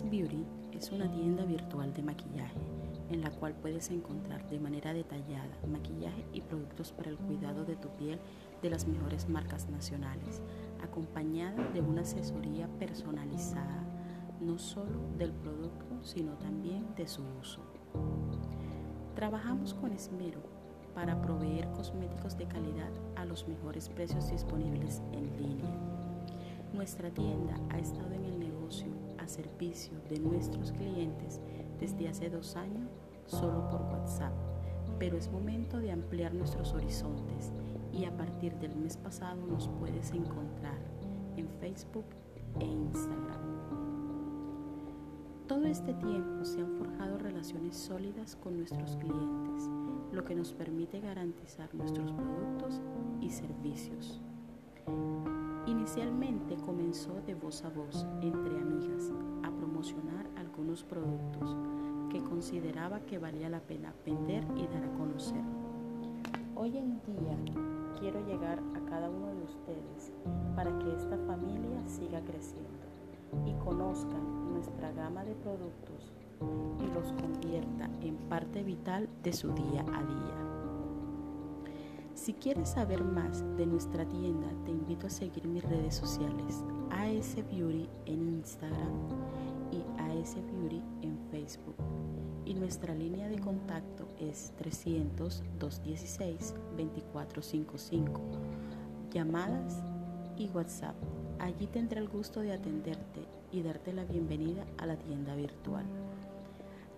Beauty es una tienda virtual de maquillaje en la cual puedes encontrar de manera detallada maquillaje y productos para el cuidado de tu piel de las mejores marcas nacionales, acompañada de una asesoría personalizada, no solo del producto, sino también de su uso. Trabajamos con esmero para proveer cosméticos de calidad a los mejores precios disponibles en línea. Nuestra tienda ha estado servicio de nuestros clientes desde hace dos años solo por WhatsApp, pero es momento de ampliar nuestros horizontes y a partir del mes pasado nos puedes encontrar en Facebook e Instagram. Todo este tiempo se han forjado relaciones sólidas con nuestros clientes, lo que nos permite garantizar nuestros productos y servicios. Inicialmente comenzó de voz a voz entre consideraba que valía la pena vender y dar a conocer. Hoy en día quiero llegar a cada uno de ustedes para que esta familia siga creciendo y conozcan nuestra gama de productos y los convierta en parte vital de su día a día. Si quieres saber más de nuestra tienda, te invito a seguir mis redes sociales, AS Beauty en Instagram y AS Beauty en Facebook. Y nuestra línea de contacto es 300-216-2455. Llamadas y WhatsApp. Allí tendré el gusto de atenderte y darte la bienvenida a la tienda virtual.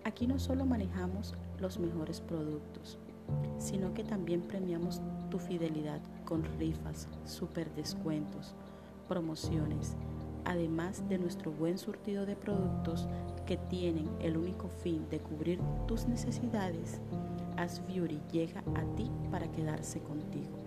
Aquí no solo manejamos los mejores productos, sino que también premiamos tu fidelidad con rifas, super descuentos, promociones, además de nuestro buen surtido de productos que tienen el único fin de cubrir tus necesidades. As Beauty llega a ti para quedarse contigo.